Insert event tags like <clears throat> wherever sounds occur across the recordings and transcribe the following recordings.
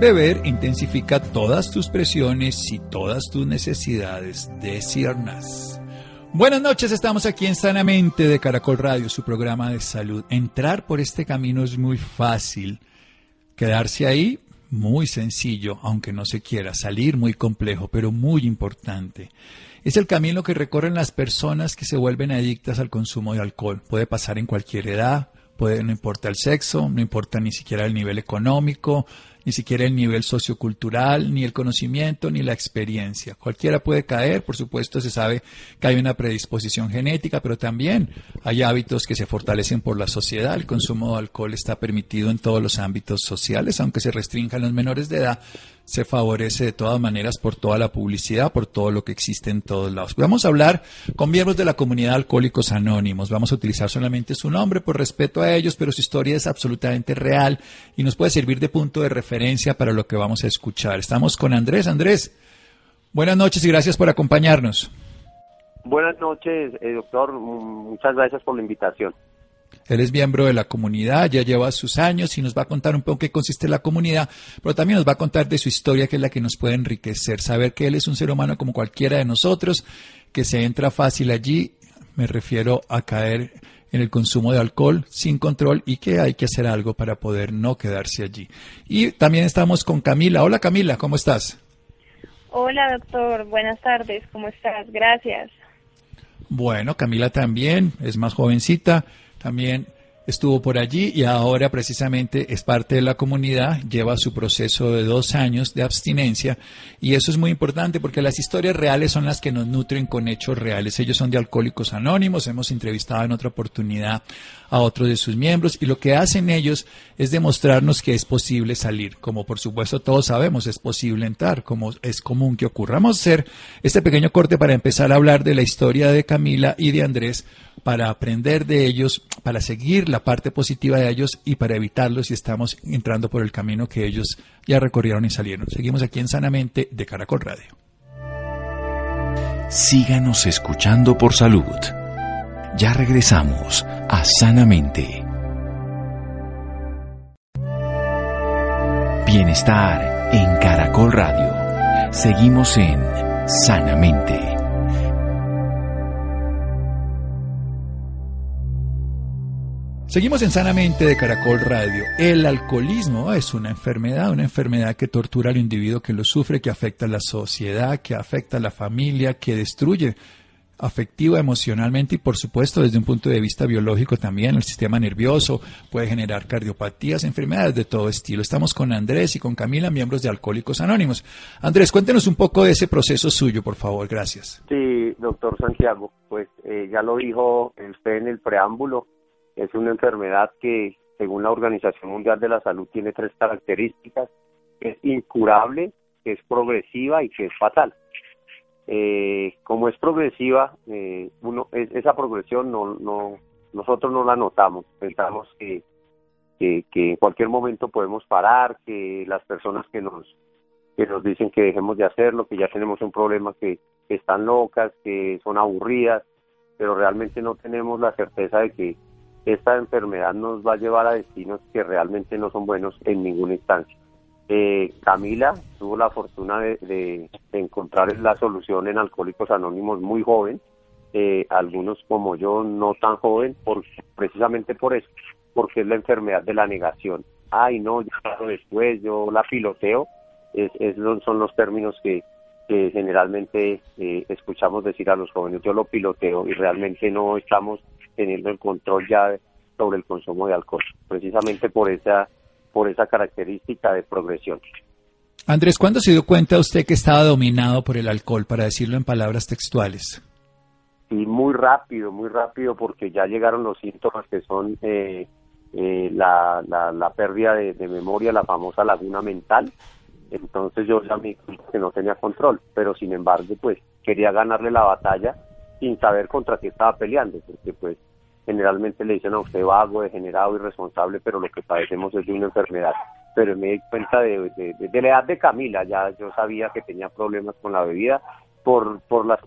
Beber intensifica todas tus presiones y todas tus necesidades de ciernas. Buenas noches, estamos aquí en Sanamente de Caracol Radio, su programa de salud. Entrar por este camino es muy fácil. Quedarse ahí, muy sencillo, aunque no se quiera. Salir, muy complejo, pero muy importante. Es el camino que recorren las personas que se vuelven adictas al consumo de alcohol. Puede pasar en cualquier edad, puede, no importa el sexo, no importa ni siquiera el nivel económico, ni siquiera el nivel sociocultural, ni el conocimiento, ni la experiencia. Cualquiera puede caer, por supuesto se sabe que hay una predisposición genética, pero también hay hábitos que se fortalecen por la sociedad. El consumo de alcohol está permitido en todos los ámbitos sociales, aunque se restrinjan los menores de edad, se favorece de todas maneras por toda la publicidad, por todo lo que existe en todos lados. Vamos a hablar con miembros de la comunidad Alcohólicos Anónimos. Vamos a utilizar solamente su nombre por respeto a ellos, pero su historia es absolutamente real y nos puede servir de punto de referencia para lo que vamos a escuchar. Estamos con Andrés. Andrés, buenas noches y gracias por acompañarnos. Buenas noches, eh, doctor. Muchas gracias por la invitación. Él es miembro de la comunidad, ya lleva sus años y nos va a contar un poco qué consiste la comunidad, pero también nos va a contar de su historia, que es la que nos puede enriquecer. Saber que él es un ser humano como cualquiera de nosotros, que se entra fácil allí, me refiero a caer en el consumo de alcohol sin control y que hay que hacer algo para poder no quedarse allí. Y también estamos con Camila. Hola Camila, ¿cómo estás? Hola doctor, buenas tardes, ¿cómo estás? Gracias. Bueno, Camila también es más jovencita, también estuvo por allí y ahora precisamente es parte de la comunidad, lleva su proceso de dos años de abstinencia y eso es muy importante porque las historias reales son las que nos nutren con hechos reales. Ellos son de Alcohólicos Anónimos, hemos entrevistado en otra oportunidad a otros de sus miembros y lo que hacen ellos es demostrarnos que es posible salir, como por supuesto todos sabemos es posible entrar, como es común que ocurra. Vamos hacer este pequeño corte para empezar a hablar de la historia de Camila y de Andrés para aprender de ellos, para seguir la parte positiva de ellos y para evitarlos si estamos entrando por el camino que ellos ya recorrieron y salieron. Seguimos aquí en Sanamente de Caracol Radio. Síganos escuchando por salud. Ya regresamos a Sanamente. Bienestar en Caracol Radio. Seguimos en Sanamente. Seguimos en Sanamente de Caracol Radio. El alcoholismo es una enfermedad, una enfermedad que tortura al individuo que lo sufre, que afecta a la sociedad, que afecta a la familia, que destruye afectiva, emocionalmente y por supuesto desde un punto de vista biológico también el sistema nervioso puede generar cardiopatías, enfermedades de todo estilo. Estamos con Andrés y con Camila, miembros de Alcohólicos Anónimos. Andrés, cuéntenos un poco de ese proceso suyo, por favor, gracias. Sí, doctor Santiago, pues eh, ya lo dijo usted en el preámbulo, es una enfermedad que, según la Organización Mundial de la Salud, tiene tres características. Es incurable, que es progresiva y que es fatal. Eh, como es progresiva, eh, uno, esa progresión no, no, nosotros no la notamos. Pensamos que, que, en cualquier momento podemos parar, que las personas que nos, que nos dicen que dejemos de hacerlo, que ya tenemos un problema, que están locas, que son aburridas, pero realmente no tenemos la certeza de que esta enfermedad nos va a llevar a destinos que realmente no son buenos en ninguna instancia. Eh, Camila tuvo la fortuna de, encontrar la solución en Alcohólicos Anónimos muy joven, eh, algunos como yo no tan joven, por, precisamente por eso, porque es la enfermedad de la negación. Ay, no, ya después, yo la piloteo, es, son los términos que, generalmente eh, escuchamos decir a los jóvenes, yo lo piloteo y realmente no estamos teniendo el control ya sobre el consumo de alcohol, precisamente por esa, por esa característica de progresión. Andrés, ¿cuándo se dio cuenta usted que estaba dominado por el alcohol, para decirlo en palabras textuales? Y muy rápido, muy rápido, porque ya llegaron los síntomas que son eh, eh, la, la, pérdida de, memoria, la famosa laguna mental. Entonces yo ya me que no tenía control, pero sin embargo, pues quería ganarle la batalla sin saber contra qué estaba peleando, porque pues generalmente le dicen a usted vago, degenerado, irresponsable, pero lo que padecemos es de una enfermedad. Pero me di cuenta de, de, la edad de Camila, ya yo sabía que tenía problemas con la bebida por, por las,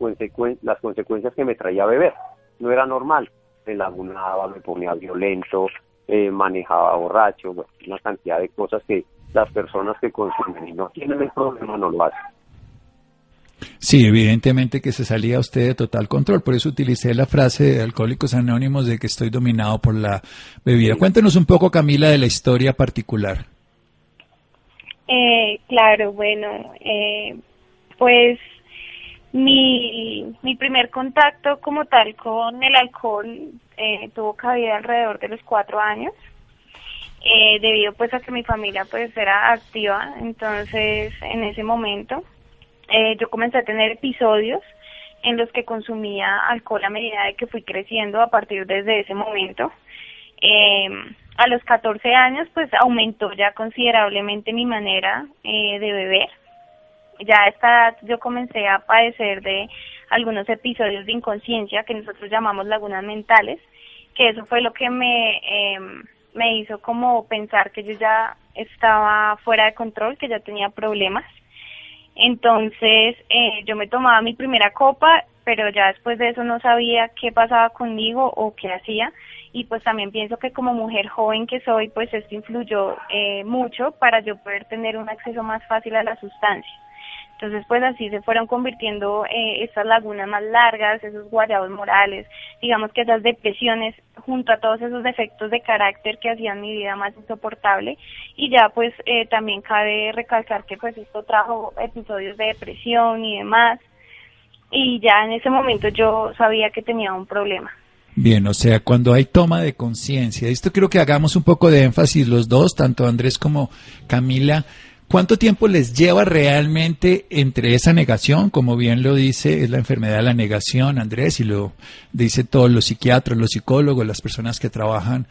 las consecuencias que me traía beber. No era normal, me lagunaba, me ponía violento, eh, manejaba borracho, una cantidad de cosas que las personas que consumen y no tienen el problema no lo hacen. Sí, evidentemente que se salía usted de total control, por eso utilicé la frase de Alcohólicos Anónimos de que estoy dominado por la bebida. Cuéntenos un poco, Camila, de la historia particular. Eh, claro, bueno, eh, pues mi, mi primer contacto como tal con el alcohol eh, tuvo cabida alrededor de los cuatro años. Eh, debido pues a que mi familia pues era activa, entonces en ese momento eh, yo comencé a tener episodios en los que consumía alcohol a medida de que fui creciendo a partir desde ese momento. Eh, a los 14 años pues aumentó ya considerablemente mi manera eh, de beber. Ya a esta edad yo comencé a padecer de algunos episodios de inconsciencia que nosotros llamamos lagunas mentales, que eso fue lo que me, eh, me hizo como pensar que yo ya estaba fuera de control, que ya tenía problemas. Entonces eh, yo me tomaba mi primera copa, pero ya después de eso no sabía qué pasaba conmigo o qué hacía. Y pues también pienso que como mujer joven que soy, pues esto influyó eh, mucho para yo poder tener un acceso más fácil a la sustancia. Entonces, pues así se fueron convirtiendo eh, estas lagunas más largas, esos guayados morales, digamos que esas depresiones, junto a todos esos defectos de carácter que hacían mi vida más insoportable. Y ya, pues eh, también cabe recalcar que pues esto trajo episodios de depresión y demás. Y ya en ese momento yo sabía que tenía un problema. Bien, o sea, cuando hay toma de conciencia, esto quiero que hagamos un poco de énfasis los dos, tanto Andrés como Camila, ¿Cuánto tiempo les lleva realmente entre esa negación, como bien lo dice, es la enfermedad de la negación, Andrés, y lo dice todos los psiquiatras, los psicólogos, las personas que trabajan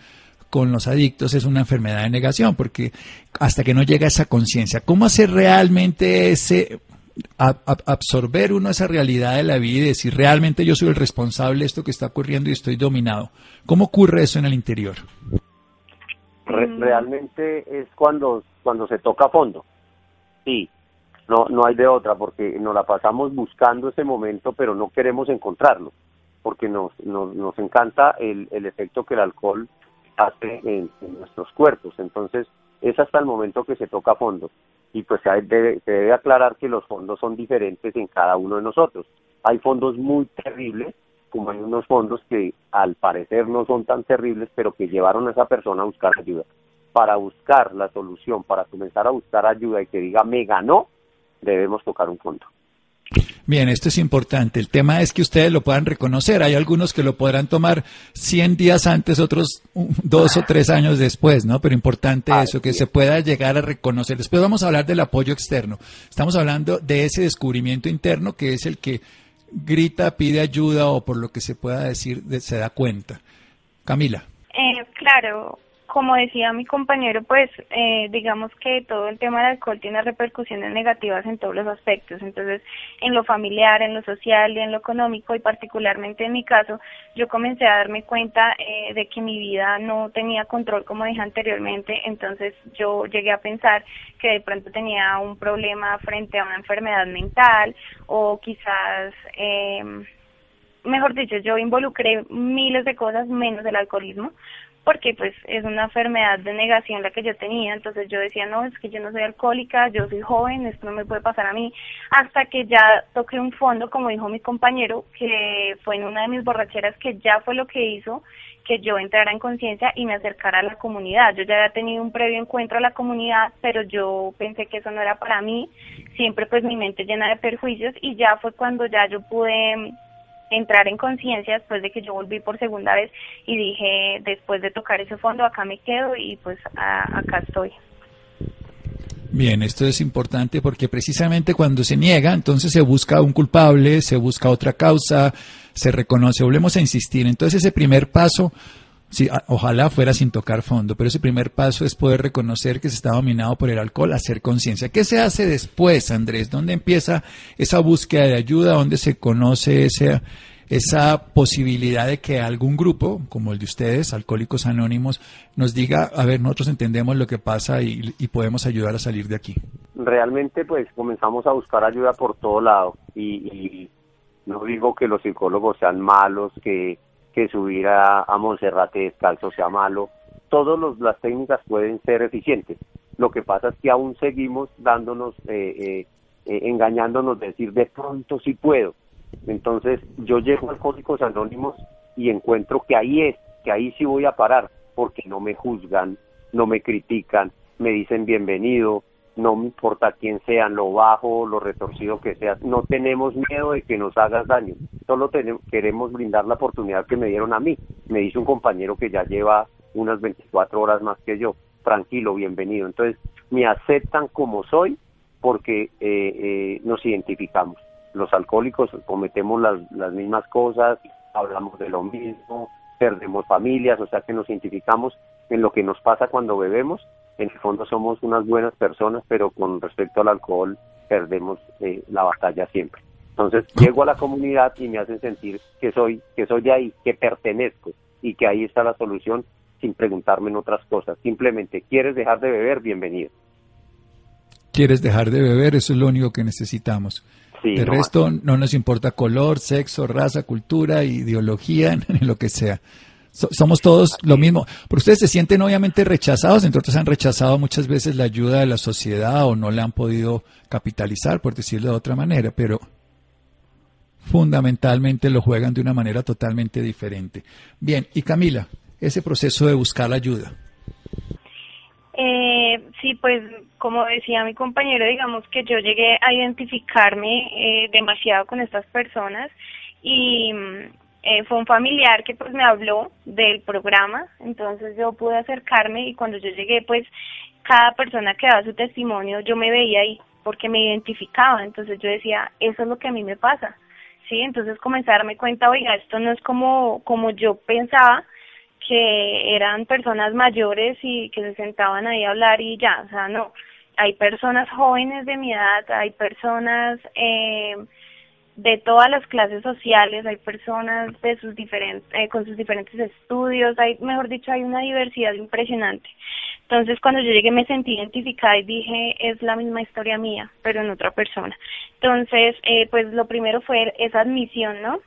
con los adictos, es una enfermedad de negación, porque hasta que no llega esa conciencia, ¿cómo hacer realmente ese, absorber uno esa realidad de la vida y decir, realmente yo soy el responsable de esto que está ocurriendo y estoy dominado? ¿Cómo ocurre eso en el interior? realmente es cuando cuando se toca a fondo. Sí, no no hay de otra porque nos la pasamos buscando ese momento, pero no queremos encontrarlo, porque nos nos, nos encanta el, el efecto que el alcohol hace en, nuestros cuerpos. Entonces, es hasta el momento que se toca fondo. Y pues se debe, se debe aclarar que los fondos son diferentes en cada uno de nosotros. Hay fondos muy terribles como hay unos fondos que al parecer no son tan terribles, pero que llevaron a esa persona a buscar ayuda. Para buscar la solución, para comenzar a buscar ayuda y que diga me ganó, debemos tocar un fondo. Bien, esto es importante. El tema es que ustedes lo puedan reconocer. Hay algunos que lo podrán tomar 100 días antes, otros dos o tres años después, ¿no? Pero importante eso, que se pueda llegar a reconocer. Después vamos a hablar del apoyo externo. Estamos hablando de ese descubrimiento interno que es el que grita, pide ayuda o por lo que se pueda decir se da cuenta. Camila. Eh, claro, como decía mi compañero, pues eh, digamos que todo el tema del alcohol tiene repercusiones negativas en todos los aspectos, entonces en lo familiar, en lo social y en lo económico y particularmente en mi caso, yo comencé a darme cuenta eh, de que mi vida no tenía control como dije anteriormente, entonces yo llegué a pensar que de pronto tenía un problema frente a una enfermedad mental o quizás... Eh, mejor dicho, yo involucré miles de cosas menos el alcoholismo, porque pues es una enfermedad de negación la que yo tenía, entonces yo decía, no, es que yo no soy alcohólica, yo soy joven, esto no me puede pasar a mí, hasta que ya toqué un fondo, como dijo mi compañero, que fue en una de mis borracheras, que ya fue lo que hizo que yo entrara en conciencia y me acercara a la comunidad. Yo ya había tenido un previo encuentro a la comunidad, pero yo pensé que eso no era para mí, siempre pues mi mente llena de perjuicios y ya fue cuando ya yo pude entrar en conciencia después de que yo volví por segunda vez y dije, después de tocar ese fondo, acá me quedo y pues acá estoy. Bien, esto es importante porque precisamente cuando se niega, entonces se busca un culpable, se busca otra causa, se reconoce, volvemos a insistir. Entonces ese primer paso Sí, ojalá fuera sin tocar fondo, pero ese primer paso es poder reconocer que se está dominado por el alcohol, hacer conciencia. ¿Qué se hace después, Andrés? ¿Dónde empieza esa búsqueda de ayuda? ¿Dónde se conoce esa, esa posibilidad de que algún grupo, como el de ustedes, Alcohólicos Anónimos, nos diga, a ver, nosotros entendemos lo que pasa y, podemos ayudar a salir de aquí? Realmente, pues comenzamos a buscar ayuda por todo lado y, no digo que los psicólogos sean malos, que, que subir a, a Monserrate descalzo sea malo. Todas las técnicas pueden ser eficientes. Lo que pasa es que aún seguimos dándonos, eh, eh, eh engañándonos, decir de pronto sí puedo entonces yo llego a Alcohólicos Anónimos y encuentro que ahí es, que ahí sí voy a parar, porque no me juzgan, no me critican, me dicen bienvenido, no me importa quién sean, lo bajo, lo retorcido que sea, no tenemos miedo de que nos hagas daño, solo tenemos, queremos brindar la oportunidad que me dieron a mí. Me dice un compañero que ya lleva unas 24 horas más que yo, tranquilo, bienvenido. Entonces, me aceptan como soy porque eh, eh, nos identificamos los alcohólicos cometemos las, las mismas cosas, hablamos de lo mismo, perdemos familias, o sea que nos identificamos en lo que nos pasa cuando bebemos. En el fondo somos unas buenas personas, pero con respecto al alcohol perdemos eh, la batalla siempre. Entonces llego a la comunidad y me hacen sentir que soy, que soy de ahí, que pertenezco y que ahí está la solución sin preguntarme en otras cosas. Simplemente, ¿quieres dejar de beber? Bienvenido. ¿Quieres dejar de beber? Eso es lo único que necesitamos. De resto, no nos importa color, sexo, raza, cultura, ideología, <laughs> ni lo que sea. Somos todos lo mismo. Pero ustedes se sienten obviamente rechazados, entre otros han rechazado muchas veces la ayuda de la sociedad o no la han podido capitalizar, por decirlo de otra manera, pero fundamentalmente lo juegan de una manera totalmente diferente. Bien, y Camila, ese proceso de buscar la ayuda. Eh, sí, pues como decía mi compañero, digamos que yo llegué a identificarme eh, demasiado con estas personas y eh, fue un familiar que pues me habló del programa, entonces yo pude acercarme y cuando yo llegué pues cada persona que daba su testimonio yo me veía ahí porque me identificaba, entonces yo decía, eso es lo que a mí me pasa, ¿sí? Entonces comencé a darme cuenta, oiga, esto no es como, como yo pensaba, que eran personas mayores y que se sentaban ahí a hablar y ya, o sea, no. Hay personas jóvenes de mi edad, hay personas eh, de todas las clases sociales, hay personas de sus diferentes, eh, con sus diferentes estudios, hay, mejor dicho, hay una diversidad impresionante. Entonces, cuando yo llegué me sentí identificada y dije, es la misma historia mía, pero en otra persona. Entonces, eh, pues lo primero fue esa admisión, ¿no?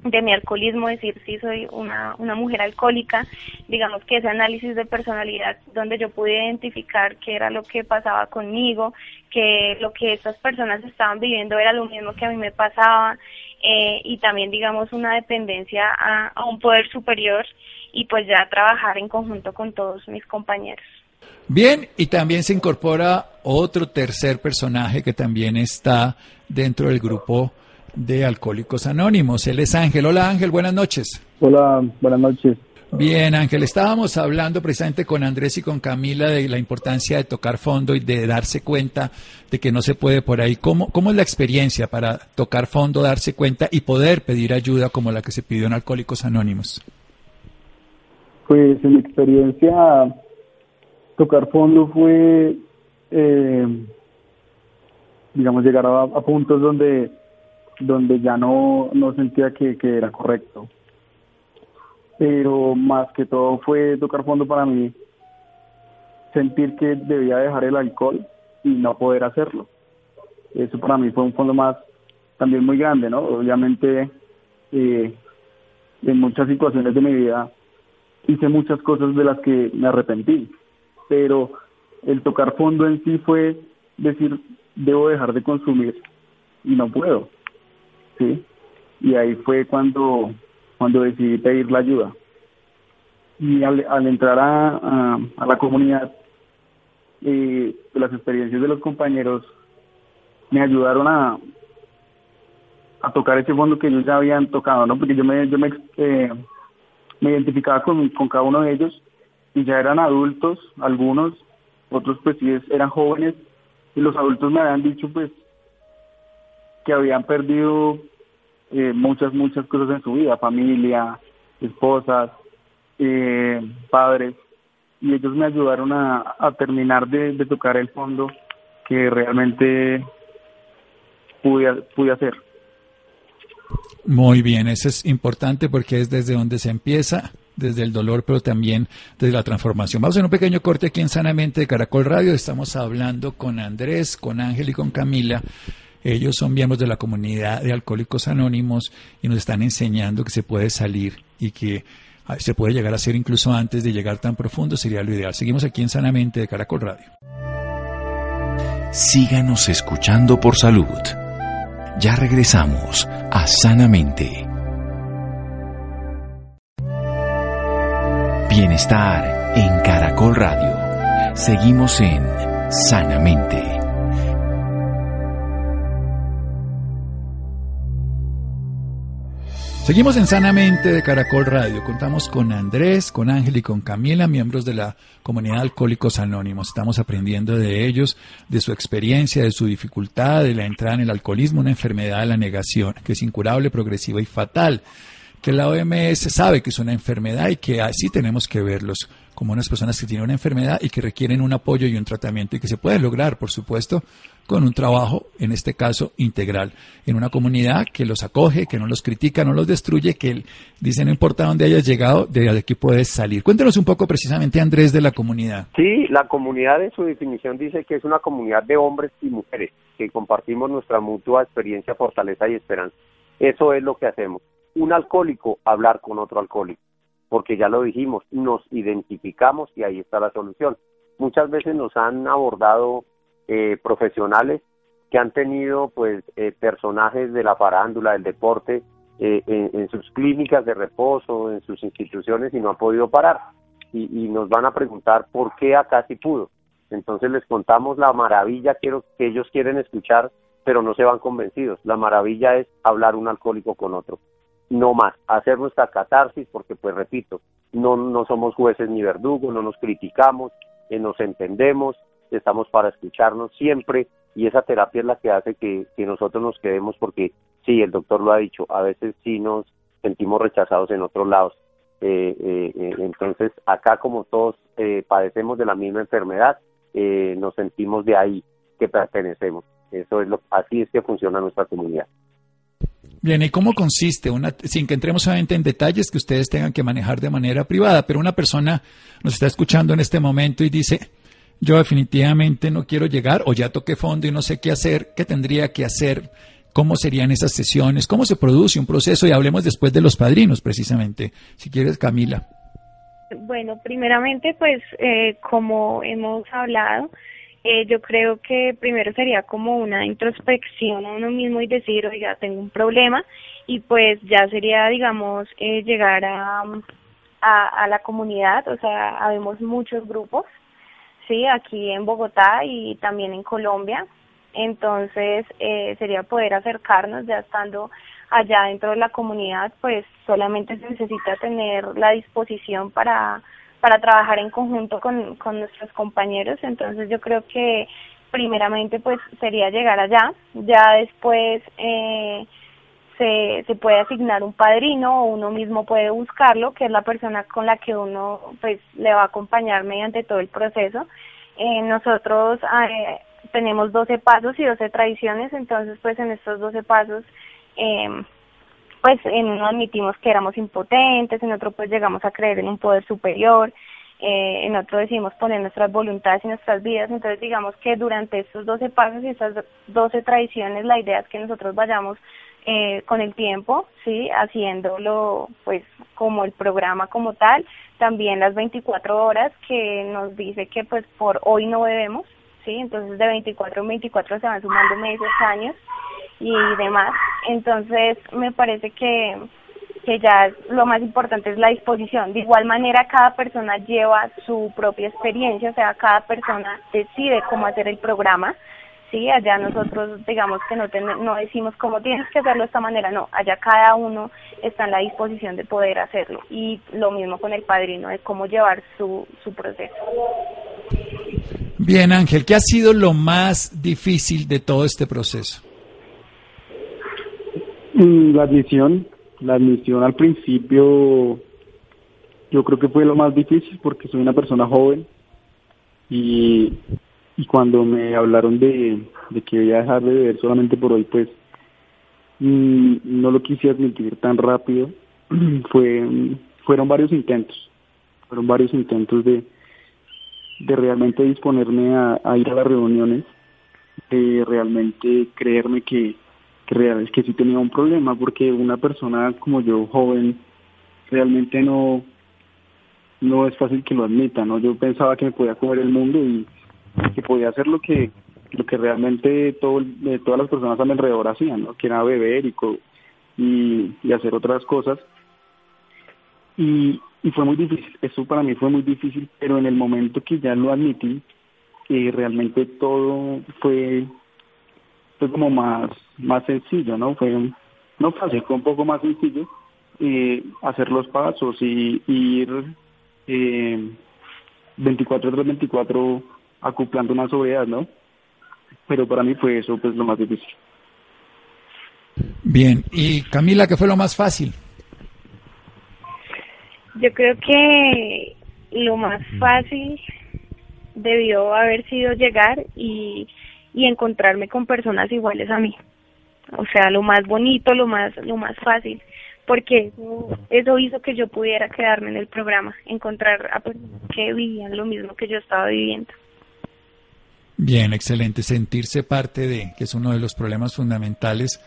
De mi alcoholismo, decir si soy una, una mujer alcohólica, digamos que ese análisis de personalidad donde yo pude identificar qué era lo que pasaba conmigo, que lo que estas personas estaban viviendo era lo mismo que a mí me pasaba eh, y también digamos una dependencia a, a un poder superior y pues ya trabajar en conjunto con todos mis compañeros. Bien, y también se incorpora otro tercer personaje que también está dentro del grupo de Alcohólicos Anónimos. Él es Ángel. Hola Ángel, buenas noches. Hola, buenas noches. Bien, Ángel, estábamos hablando precisamente con Andrés y con Camila de la importancia de tocar fondo y de darse cuenta de que no se puede por ahí. ¿Cómo, cómo es la experiencia para tocar fondo, darse cuenta y poder pedir ayuda como la que se pidió en Alcohólicos Anónimos? Pues en mi experiencia, tocar fondo fue, eh, digamos, llegar a puntos donde donde ya no, no sentía que, era correcto. Pero más que todo fue tocar fondo para mí, sentir que debía dejar el alcohol y no poder hacerlo. Eso para mí fue un fondo más también muy grande, ¿no? Obviamente eh, en muchas situaciones de mi vida hice muchas cosas de las que me arrepentí, pero el tocar fondo en sí fue decir, debo dejar de consumir y no puedo. ¿Sí? Y ahí fue cuando, cuando decidí pedir la ayuda. Y al, entrar a, a, la comunidad, eh, las experiencias de los compañeros me ayudaron a, a tocar ese fondo que ellos ya habían tocado, ¿no? Porque yo me, yo me, eh, me identificaba con, con cada uno de ellos y ya eran adultos, algunos, otros pues sí eran jóvenes, y los adultos me habían dicho pues que habían perdido eh, muchas, muchas cosas en su vida, familia, esposas, eh, padres, y ellos me ayudaron a, terminar de, tocar el fondo que realmente pude, pude hacer. Muy bien, eso es importante porque es desde donde se empieza, desde el dolor, pero también desde la transformación. Vamos a un pequeño corte aquí en Sanamente de Caracol Radio. Estamos hablando con Andrés, con Ángel y con Camila. Ellos son miembros de la comunidad de Alcohólicos Anónimos y nos están enseñando que se puede salir y que ah, se puede llegar a ser incluso antes de llegar tan profundo, sería lo ideal. Seguimos aquí en Sanamente de Caracol Radio. Síganos escuchando por salud. Ya regresamos a Sanamente. Bienestar en Caracol Radio. Seguimos en Sanamente. Seguimos en Sanamente de Caracol Radio. Contamos con Andrés, con Ángel y con Camila, miembros de la comunidad Alcohólicos Anónimos. Estamos aprendiendo de ellos, de su experiencia, de su dificultad, de la entrada en el alcoholismo, una enfermedad de la negación, que es incurable, progresiva y fatal. Que la OMS sabe que es una enfermedad y que así tenemos que verlos como unas personas que tienen una enfermedad y que requieren un apoyo y un tratamiento y que se puede lograr, por supuesto, con un trabajo, en este caso, integral, en una comunidad que los acoge, que no los critica, no los destruye, que dice no importa dónde hayas llegado, de aquí puedes salir. Cuéntanos un poco precisamente, Andrés, de la comunidad. Sí, la comunidad en su definición dice que es una comunidad de hombres y mujeres que compartimos nuestra mutua experiencia, fortaleza y esperanza. Eso es lo que hacemos. Un alcohólico, hablar con otro alcohólico porque ya lo dijimos, nos identificamos y ahí está la solución. Muchas veces nos han abordado eh, profesionales que han tenido pues eh, personajes de la farándula, del deporte, eh, en, sus clínicas de reposo, en sus instituciones y no han podido parar. Y, y, nos van a preguntar por qué acá sí pudo. Entonces les contamos la maravilla que ellos quieren escuchar, pero no se van convencidos. La maravilla es hablar un alcohólico con otro no más, hacer nuestra catarsis, porque pues repito, no, no somos jueces ni verdugos, no nos criticamos, eh, nos entendemos, estamos para escucharnos siempre y esa terapia es la que hace que, nosotros nos quedemos porque sí, el doctor lo ha dicho, a veces sí nos sentimos rechazados en otros lados. Eh, eh, entonces, acá como todos padecemos de la misma enfermedad, nos sentimos de ahí que pertenecemos. Eso es lo, así es que funciona nuestra comunidad. Bien, ¿y cómo consiste? Una, sin que entremos solamente en detalles que ustedes tengan que manejar de manera privada, pero una persona nos está escuchando en este momento y dice, yo definitivamente no quiero llegar o ya toqué fondo y no sé qué hacer, qué tendría que hacer, cómo serían esas sesiones, cómo se produce un proceso y hablemos después de los padrinos precisamente. Si quieres, Camila. Bueno, primeramente, pues eh, como hemos hablado, eh, yo creo que primero sería como una introspección a uno mismo y decir, oiga, tengo un problema y pues ya sería, digamos, eh, llegar a, a, la comunidad, o sea, habemos muchos grupos, sí, aquí en Bogotá y también en Colombia, entonces eh, sería poder acercarnos ya estando allá dentro de la comunidad, pues solamente se necesita tener la disposición para para trabajar en conjunto con, con nuestros compañeros. Entonces yo creo que primeramente pues sería llegar allá, ya después eh, se, se puede asignar un padrino o uno mismo puede buscarlo, que es la persona con la que uno pues le va a acompañar mediante todo el proceso. Eh, nosotros eh, tenemos 12 pasos y 12 tradiciones, entonces pues en estos 12 pasos eh, pues en uno admitimos que éramos impotentes, en otro pues llegamos a creer en un poder superior, eh, en otro decimos poner nuestras voluntades y nuestras vidas, entonces digamos que durante estos 12 pasos y estas 12 tradiciones la idea es que nosotros vayamos eh, con el tiempo, sí, haciéndolo pues como el programa como tal, también las 24 horas que nos dice que pues por hoy no bebemos, sí, entonces de 24 en 24 se van sumando meses, años, y demás. Entonces, me parece que, que ya lo más importante es la disposición. De igual manera, cada persona lleva su propia experiencia, o sea, cada persona decide cómo hacer el programa. Sí, allá nosotros digamos que no, no decimos cómo tienes que hacerlo de esta manera, no, allá cada uno está en la disposición de poder hacerlo. Y lo mismo con el padrino, de cómo llevar su, su proceso. Bien, Ángel, ¿qué ha sido lo más difícil de todo este proceso? Mm, la admisión, la admisión al principio yo creo que fue lo más difícil porque soy una persona joven y, y cuando me hablaron de, que iba a dejar de beber solamente por hoy, pues mm, no lo quise admitir tan rápido. <clears throat> fue Fueron varios intentos, fueron varios intentos de, de realmente disponerme a, ir a las reuniones, de realmente creerme que, que, real, que sí tenía un problema, porque una persona como yo, joven, realmente no, no es fácil que lo admita, ¿no? Yo pensaba que me podía comer el mundo y que podía hacer lo que lo que realmente todo, eh, todas las personas a mi alrededor hacían, ¿no? Que era beber y, y, hacer otras cosas. Y, y fue muy difícil, eso para mí fue muy difícil, pero en el momento que ya lo admití, que realmente todo fue, fue como más, más sencillo, ¿no? Fue, no fácil, fue un poco más sencillo eh, hacer los pasos y, ir eh, 24 tras 24 acoplando una sobriedad, ¿no? Pero para mí fue eso pues lo más difícil. Bien, y Camila, ¿qué fue lo más fácil? Yo creo que lo más fácil debió haber sido llegar y, y encontrarme con personas iguales a mí. O sea, lo más bonito, lo más lo más fácil, porque eso, hizo que yo pudiera quedarme en el programa, encontrar a personas que vivían lo mismo que yo estaba viviendo. Bien, excelente. Sentirse parte de, que es uno de los problemas fundamentales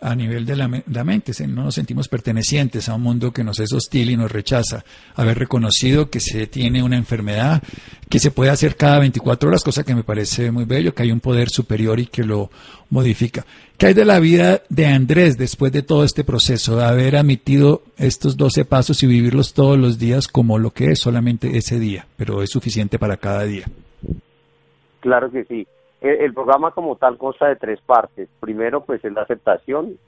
a nivel de la, mente. No nos sentimos pertenecientes a un mundo que nos es hostil y nos rechaza. Haber reconocido que se tiene una enfermedad que se puede hacer cada 24 horas, cosa que me parece muy bello, que hay un poder superior y que lo modifica. ¿Qué hay de la vida de Andrés después de todo este proceso, de haber admitido estos 12 pasos y vivirlos todos los días como lo que es solamente ese día, pero es suficiente para cada día? Claro que sí. El, programa como tal consta de tres partes. Primero, pues es la aceptación.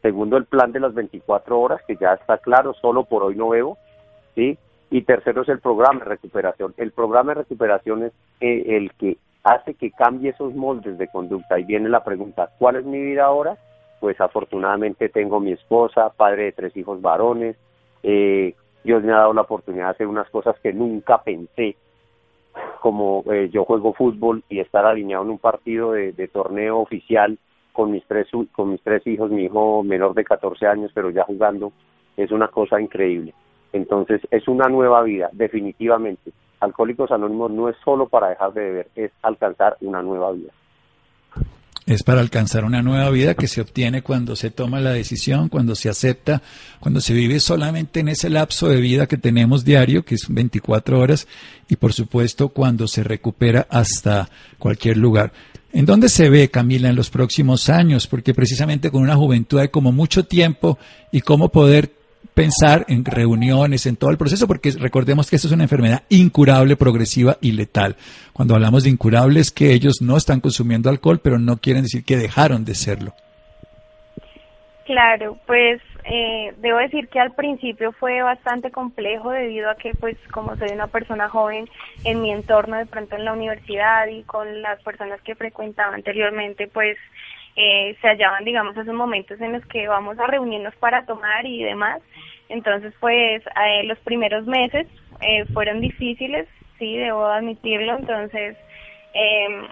Segundo, el plan de las 24 horas, que ya está claro, solo por hoy no bebo. ¿sí? Y tercero es el programa de recuperación. El programa de recuperación es eh, el que hace que cambie esos moldes de conducta. Y viene la pregunta, ¿cuál es mi vida ahora? Pues afortunadamente tengo mi esposa, padre de tres hijos varones. Eh, Dios me ha dado la oportunidad de hacer unas cosas que nunca pensé como eh, yo juego fútbol y estar alineado en un partido de, torneo oficial con mis tres con mis tres hijos, mi hijo menor de 14 años, pero ya jugando, es una cosa increíble. Entonces, es una nueva vida, definitivamente. Alcohólicos Anónimos no es solo para dejar de beber, es alcanzar una nueva vida es para alcanzar una nueva vida que se obtiene cuando se toma la decisión, cuando se acepta, cuando se vive solamente en ese lapso de vida que tenemos diario, que es 24 horas, y por supuesto cuando se recupera hasta cualquier lugar. ¿En dónde se ve, Camila, en los próximos años? Porque precisamente con una juventud hay como mucho tiempo y cómo poder pensar en reuniones, en todo el proceso, porque recordemos que esto es una enfermedad incurable, progresiva y letal. Cuando hablamos de incurable es que ellos no están consumiendo alcohol, pero no quieren decir que dejaron de serlo. Claro, pues eh, debo decir que al principio fue bastante complejo debido a que pues como soy una persona joven en mi entorno de pronto en la universidad y con las personas que frecuentaba anteriormente pues eh, se hallaban, digamos, esos momentos en los que vamos a reunirnos para tomar y demás. Entonces, pues, eh, los primeros meses eh, fueron difíciles, sí, debo admitirlo. Entonces, em,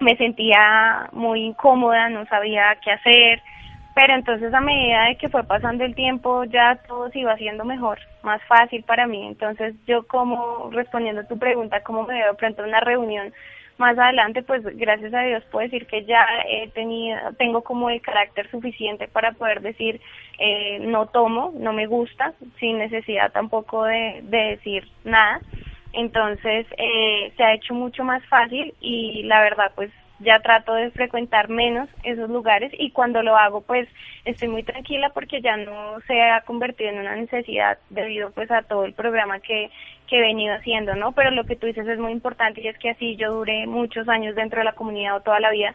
me sentía muy incómoda, no sabía qué hacer. Pero entonces, a medida de que fue pasando el tiempo, ya todo se iba haciendo mejor, más fácil para mí. Entonces, yo como, respondiendo a tu pregunta, ¿cómo me veo pronto en una reunión? Más adelante, pues gracias a Dios puedo decir que ya he tenido, tengo como el carácter suficiente para poder decir eh, no tomo, no me gusta, sin necesidad tampoco de, de decir nada. Entonces eh, se ha hecho mucho más fácil y la verdad pues ya trato de frecuentar menos esos lugares y cuando lo hago pues estoy muy tranquila porque ya no se ha convertido en una necesidad debido pues a todo el programa que, que he venido haciendo, ¿no? Pero lo que tú dices es muy importante y es que así yo duré muchos años dentro de la comunidad o toda la vida,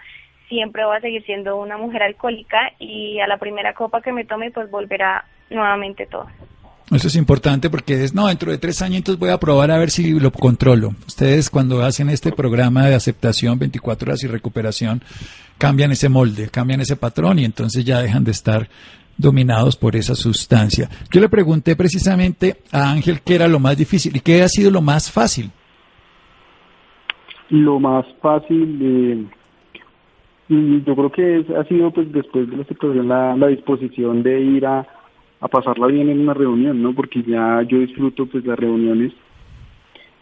siempre voy a seguir siendo una mujer alcohólica y a la primera copa que me tome pues volverá nuevamente todo. Eso es importante porque es, no, dentro de tres años voy a probar a ver si lo controlo. Ustedes cuando hacen este programa de aceptación 24 horas y recuperación, cambian ese molde, cambian ese patrón y entonces ya dejan de estar dominados por esa sustancia. Yo le pregunté precisamente a Ángel qué era lo más difícil y qué ha sido lo más fácil. Lo más fácil, de yo creo que ha sido pues después de la situación la, la disposición de ir a, a pasarla bien en una reunión, ¿no? Porque ya yo disfruto pues las reuniones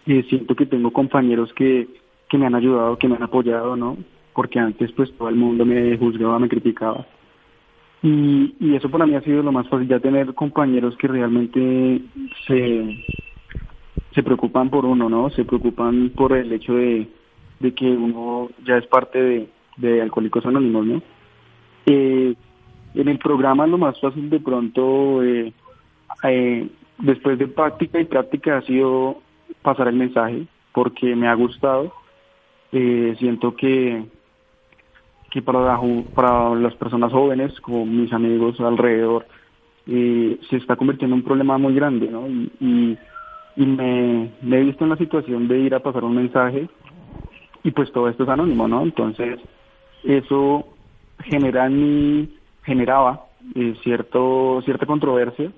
y siento que tengo compañeros que, que me han ayudado, que me han apoyado, ¿no? Porque antes pues todo el mundo me juzgaba, me criticaba y, y eso para mí ha sido lo más fácil, ya tener compañeros que realmente se, se preocupan por uno, ¿no? Se preocupan por el hecho de, de que uno ya es parte de, de Alcohólicos Anónimos, ¿no? Eh, en el programa lo más fácil de pronto, eh, eh, después de práctica y práctica, ha sido pasar el mensaje, porque me ha gustado. Eh, siento que que para, para las personas jóvenes, como mis amigos alrededor, eh, se está convirtiendo en un problema muy grande, ¿no? Y, y, me, he visto en la situación de ir a pasar un mensaje y pues todo esto es anónimo, ¿no? Entonces, eso genera en generaba eh, cierto, cierta controversia,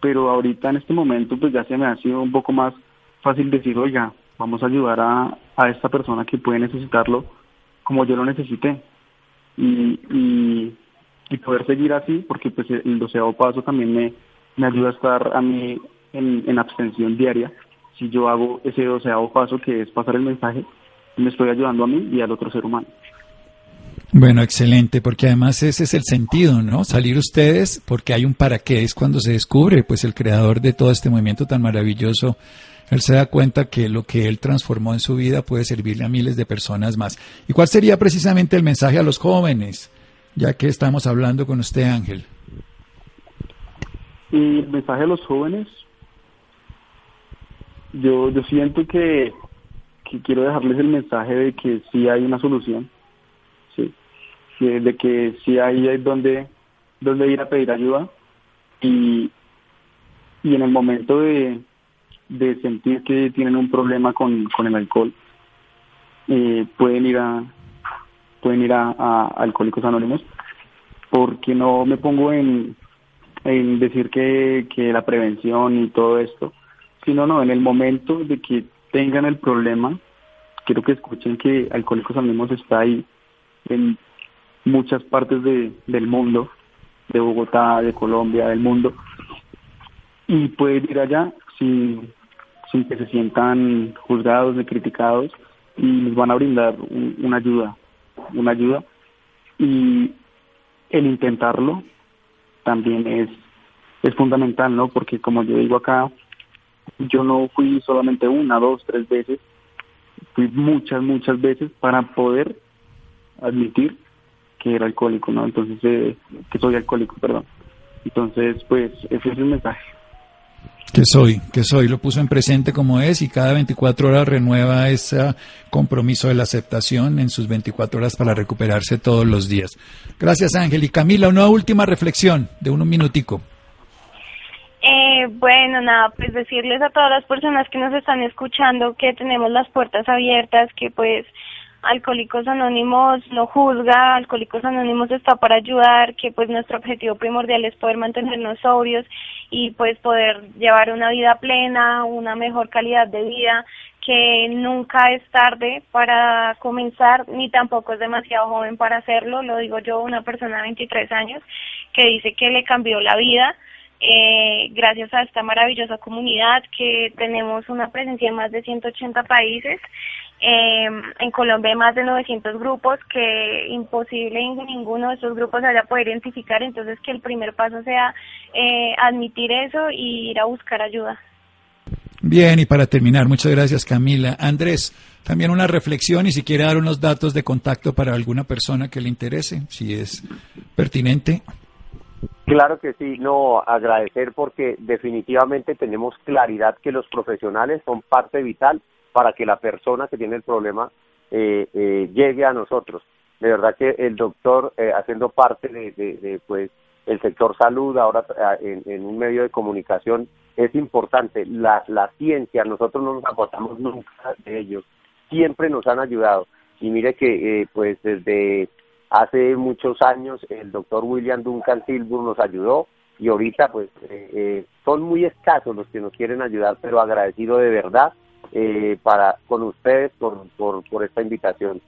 pero ahorita en este momento pues ya se me ha sido un poco más fácil decir, oiga, vamos a ayudar a, a esta persona que puede necesitarlo como yo lo necesité y, y, poder seguir así, porque pues el doceavo paso también me, me ayuda a estar a mí en, en abstención diaria. Si yo hago ese doceavo paso que es pasar el mensaje, me estoy ayudando a mí y al otro ser humano. Bueno, excelente, porque además ese es el sentido, ¿no? Salir ustedes porque hay un para qué, es cuando se descubre, pues el creador de todo este movimiento tan maravilloso él se da cuenta que lo que él transformó en su vida puede servirle a miles de personas más. ¿Y cuál sería precisamente el mensaje a los jóvenes, ya que estamos hablando con usted, Ángel? Y el mensaje a los jóvenes, yo, yo siento que, que quiero dejarles el mensaje de que sí hay una solución, de que sí hay, hay donde, donde ir a pedir ayuda. Y, y en el momento de, de sentir que tienen un problema con, con el alcohol, eh, pueden ir a pueden ir a, Alcohólicos Anónimos, porque no me pongo en, en decir que, que la prevención y todo esto, sino no, en el momento de que tengan el problema, quiero que escuchen que Alcohólicos Anónimos está ahí en muchas partes de, del mundo, de Bogotá, de Colombia, del mundo, y pueden ir allá sin, sin que se sientan juzgados ni criticados y les van a brindar una ayuda, una ayuda y el intentarlo también es es fundamental, ¿no? Porque como yo digo acá, yo no fui solamente una, dos, tres veces, fui muchas, muchas veces para poder admitir que era alcohólico, ¿no? Entonces, eh, que soy alcohólico, perdón. Entonces, pues, ese es el mensaje. Que soy, que soy, lo puso en presente como es y cada 24 horas renueva ese compromiso de la aceptación en sus 24 horas para recuperarse todos los días. Gracias Ángel. Y Camila, una última reflexión de un minutico. Eh, bueno, nada, pues decirles a todas las personas que nos están escuchando que tenemos las puertas abiertas, que pues Alcohólicos Anónimos no juzga, Alcohólicos Anónimos está para ayudar, que pues nuestro objetivo primordial es poder mantenernos sobrios y pues poder llevar una vida plena, una mejor calidad de vida, que nunca es tarde para comenzar, ni tampoco es demasiado joven para hacerlo, lo digo yo, una persona de 23 años que dice que le cambió la vida. Eh, gracias a esta maravillosa comunidad que tenemos una presencia en más de 180 países eh, en Colombia hay más de 900 grupos que imposible en ninguno de esos grupos se vaya a poder identificar, entonces que el primer paso sea eh, admitir eso y ir a buscar ayuda. Bien, y para terminar, muchas gracias Camila. Andrés, también una reflexión y si quiere dar unos datos de contacto para alguna persona que le interese, si es pertinente. Claro que sí, no, agradecer porque definitivamente tenemos claridad que los profesionales son parte vital para que la persona que tiene el problema eh, eh, llegue a nosotros. De verdad que el doctor, eh, haciendo parte de, pues, el sector salud, ahora en, en un medio de comunicación, es importante. La, la ciencia, nosotros no nos agotamos nunca de ellos, siempre nos han ayudado. Y mire que, eh, pues desde hace muchos años, el doctor William Duncan Silver nos ayudó y ahorita, pues, eh, eh, son muy escasos los que nos quieren ayudar, pero agradecido de verdad para con ustedes por, por, por esta invitación.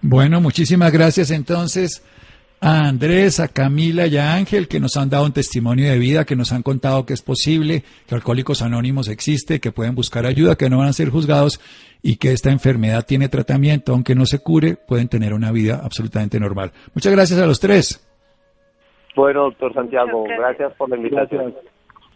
Bueno, muchísimas gracias entonces a Andrés, a Camila y a Ángel, que nos han dado un testimonio de vida, que nos han contado que es posible, que Alcohólicos Anónimos existe, que pueden buscar ayuda, que no van a ser juzgados y que esta enfermedad tiene tratamiento, aunque no se cure, pueden tener una vida absolutamente normal. Muchas gracias a los tres. Bueno, doctor Santiago, gracias por la invitación.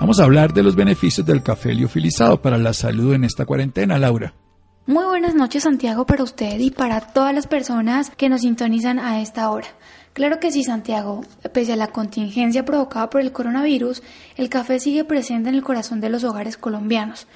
Vamos a hablar de los beneficios del café liofilizado para la salud en esta cuarentena, Laura. Muy buenas noches Santiago para usted y para todas las personas que nos sintonizan a esta hora. Claro que sí, Santiago. Pese a la contingencia provocada por el coronavirus, el café sigue presente en el corazón de los hogares colombianos.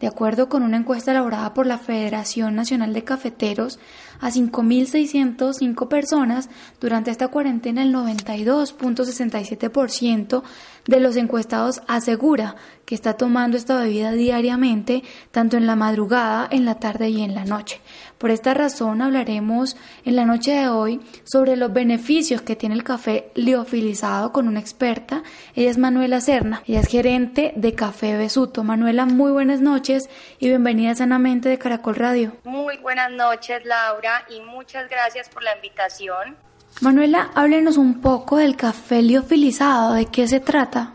De acuerdo con una encuesta elaborada por la Federación Nacional de Cafeteros, a 5.605 personas durante esta cuarentena el 92.67% de los encuestados asegura que está tomando esta bebida diariamente, tanto en la madrugada, en la tarde y en la noche. Por esta razón hablaremos en la noche de hoy sobre los beneficios que tiene el café liofilizado con una experta. Ella es Manuela Serna, ella es gerente de Café Besuto. Manuela, muy buenas noches y bienvenida sanamente de Caracol Radio. Muy buenas noches, Laura, y muchas gracias por la invitación. Manuela, háblenos un poco del café liofilizado, ¿de qué se trata?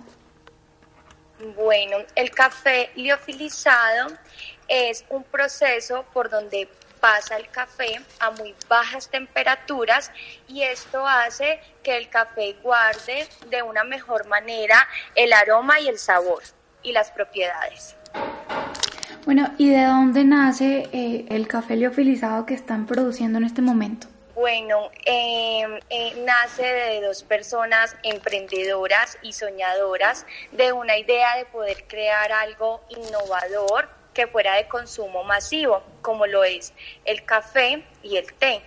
Bueno, el café liofilizado es un proceso por donde pasa el café a muy bajas temperaturas y esto hace que el café guarde de una mejor manera el aroma y el sabor y las propiedades. Bueno, ¿y de dónde nace eh, el café liofilizado que están produciendo en este momento? Bueno, em, eh, nace de dos personas emprendedoras y soñadoras de una idea de poder crear algo innovador que fuera de consumo masivo, como lo es el café y el té.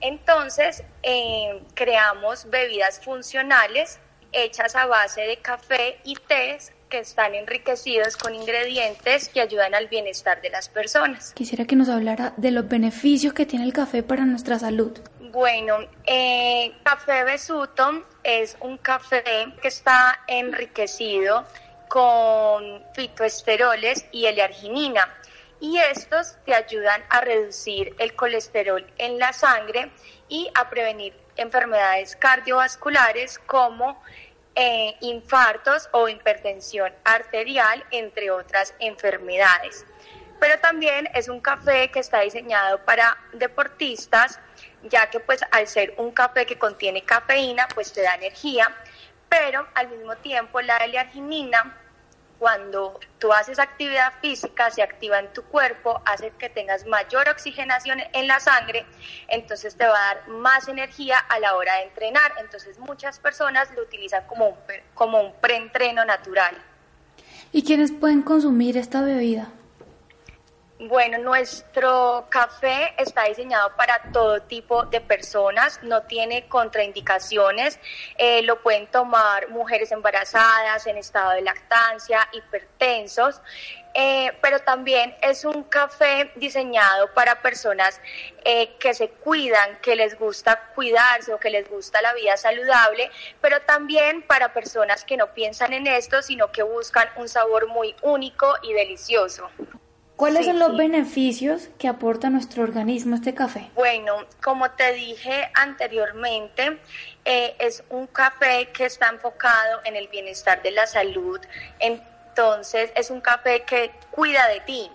Entonces, eh, creamos bebidas funcionales hechas a base de café y té que están enriquecidos con ingredientes que ayudan al bienestar de las personas. Quisiera que nos hablara de los beneficios que tiene el café para nuestra salud. Bueno, eh, café Besuto es un café que está enriquecido con fitoesteroles y L-arginina. Y estos te ayudan a reducir el colesterol en la sangre y a prevenir enfermedades cardiovasculares como eh, infartos o hipertensión arterial, entre otras enfermedades. Pero también es un café que está diseñado para deportistas, ya que pues al ser un café que contiene cafeína, pues te da energía, pero al mismo tiempo la L-arginina cuando tú haces actividad física, se activa en tu cuerpo, hace que tengas mayor oxigenación en la sangre, entonces te va a dar más energía a la hora de entrenar. Entonces muchas personas lo utilizan como un, como un preentreno natural. ¿Y quiénes pueden consumir esta bebida? Bueno, nuestro café está diseñado para todo tipo de personas, no tiene contraindicaciones, eh, lo pueden tomar mujeres embarazadas, en estado de lactancia, hipertensos, eh, pero también es un café diseñado para personas eh, que se cuidan, que les gusta cuidarse o que les gusta la vida saludable, pero también para personas que no piensan en esto, sino que buscan un sabor muy único y delicioso. ¿Cuáles son los beneficios que aporta nuestro organismo este café? Bueno, como te dije anteriormente, eh, es un café que está enfocado en el bienestar de la salud. Entonces, es un café que cuida de ti.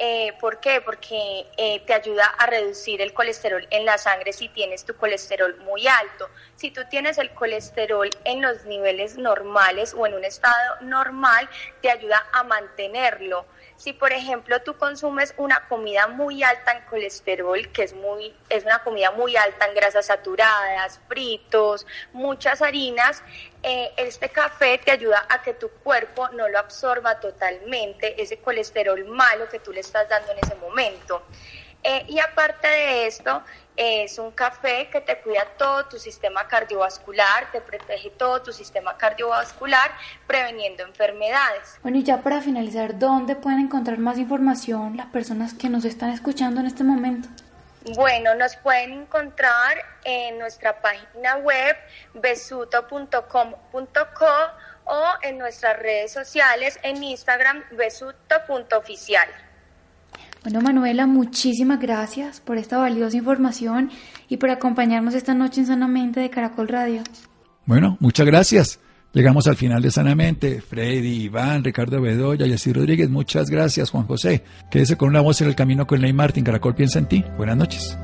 Eh, ¿Por qué? Porque eh, te ayuda a reducir el colesterol en la sangre si tienes tu colesterol muy alto. Si tú tienes el colesterol en los niveles normales o en un estado normal, te ayuda a mantenerlo. Si por ejemplo tú consumes una comida muy alta en colesterol, que es muy es una comida muy alta en grasas saturadas, fritos, muchas harinas, eh, este café te ayuda a que tu cuerpo no lo absorba totalmente ese colesterol malo que tú le estás dando en ese momento. Eh, y aparte de esto, es un café que te cuida todo tu sistema cardiovascular, te protege todo tu sistema cardiovascular, preveniendo enfermedades. Bueno, y ya para finalizar, ¿dónde pueden encontrar más información las personas que nos están escuchando en este momento? Bueno, nos pueden encontrar en nuestra página web besuto.com.co o en nuestras redes sociales en Instagram besuto.oficial. Bueno, Manuela, muchísimas gracias por esta valiosa información y por acompañarnos esta noche en Sanamente de Caracol Radio. Bueno, muchas gracias. Llegamos al final de Sanamente. Freddy, Iván, Ricardo Bedoya, Yacir Rodríguez, muchas gracias, Juan José. Quédese con una voz en el camino con Ley Martín. Caracol piensa en ti. Buenas noches.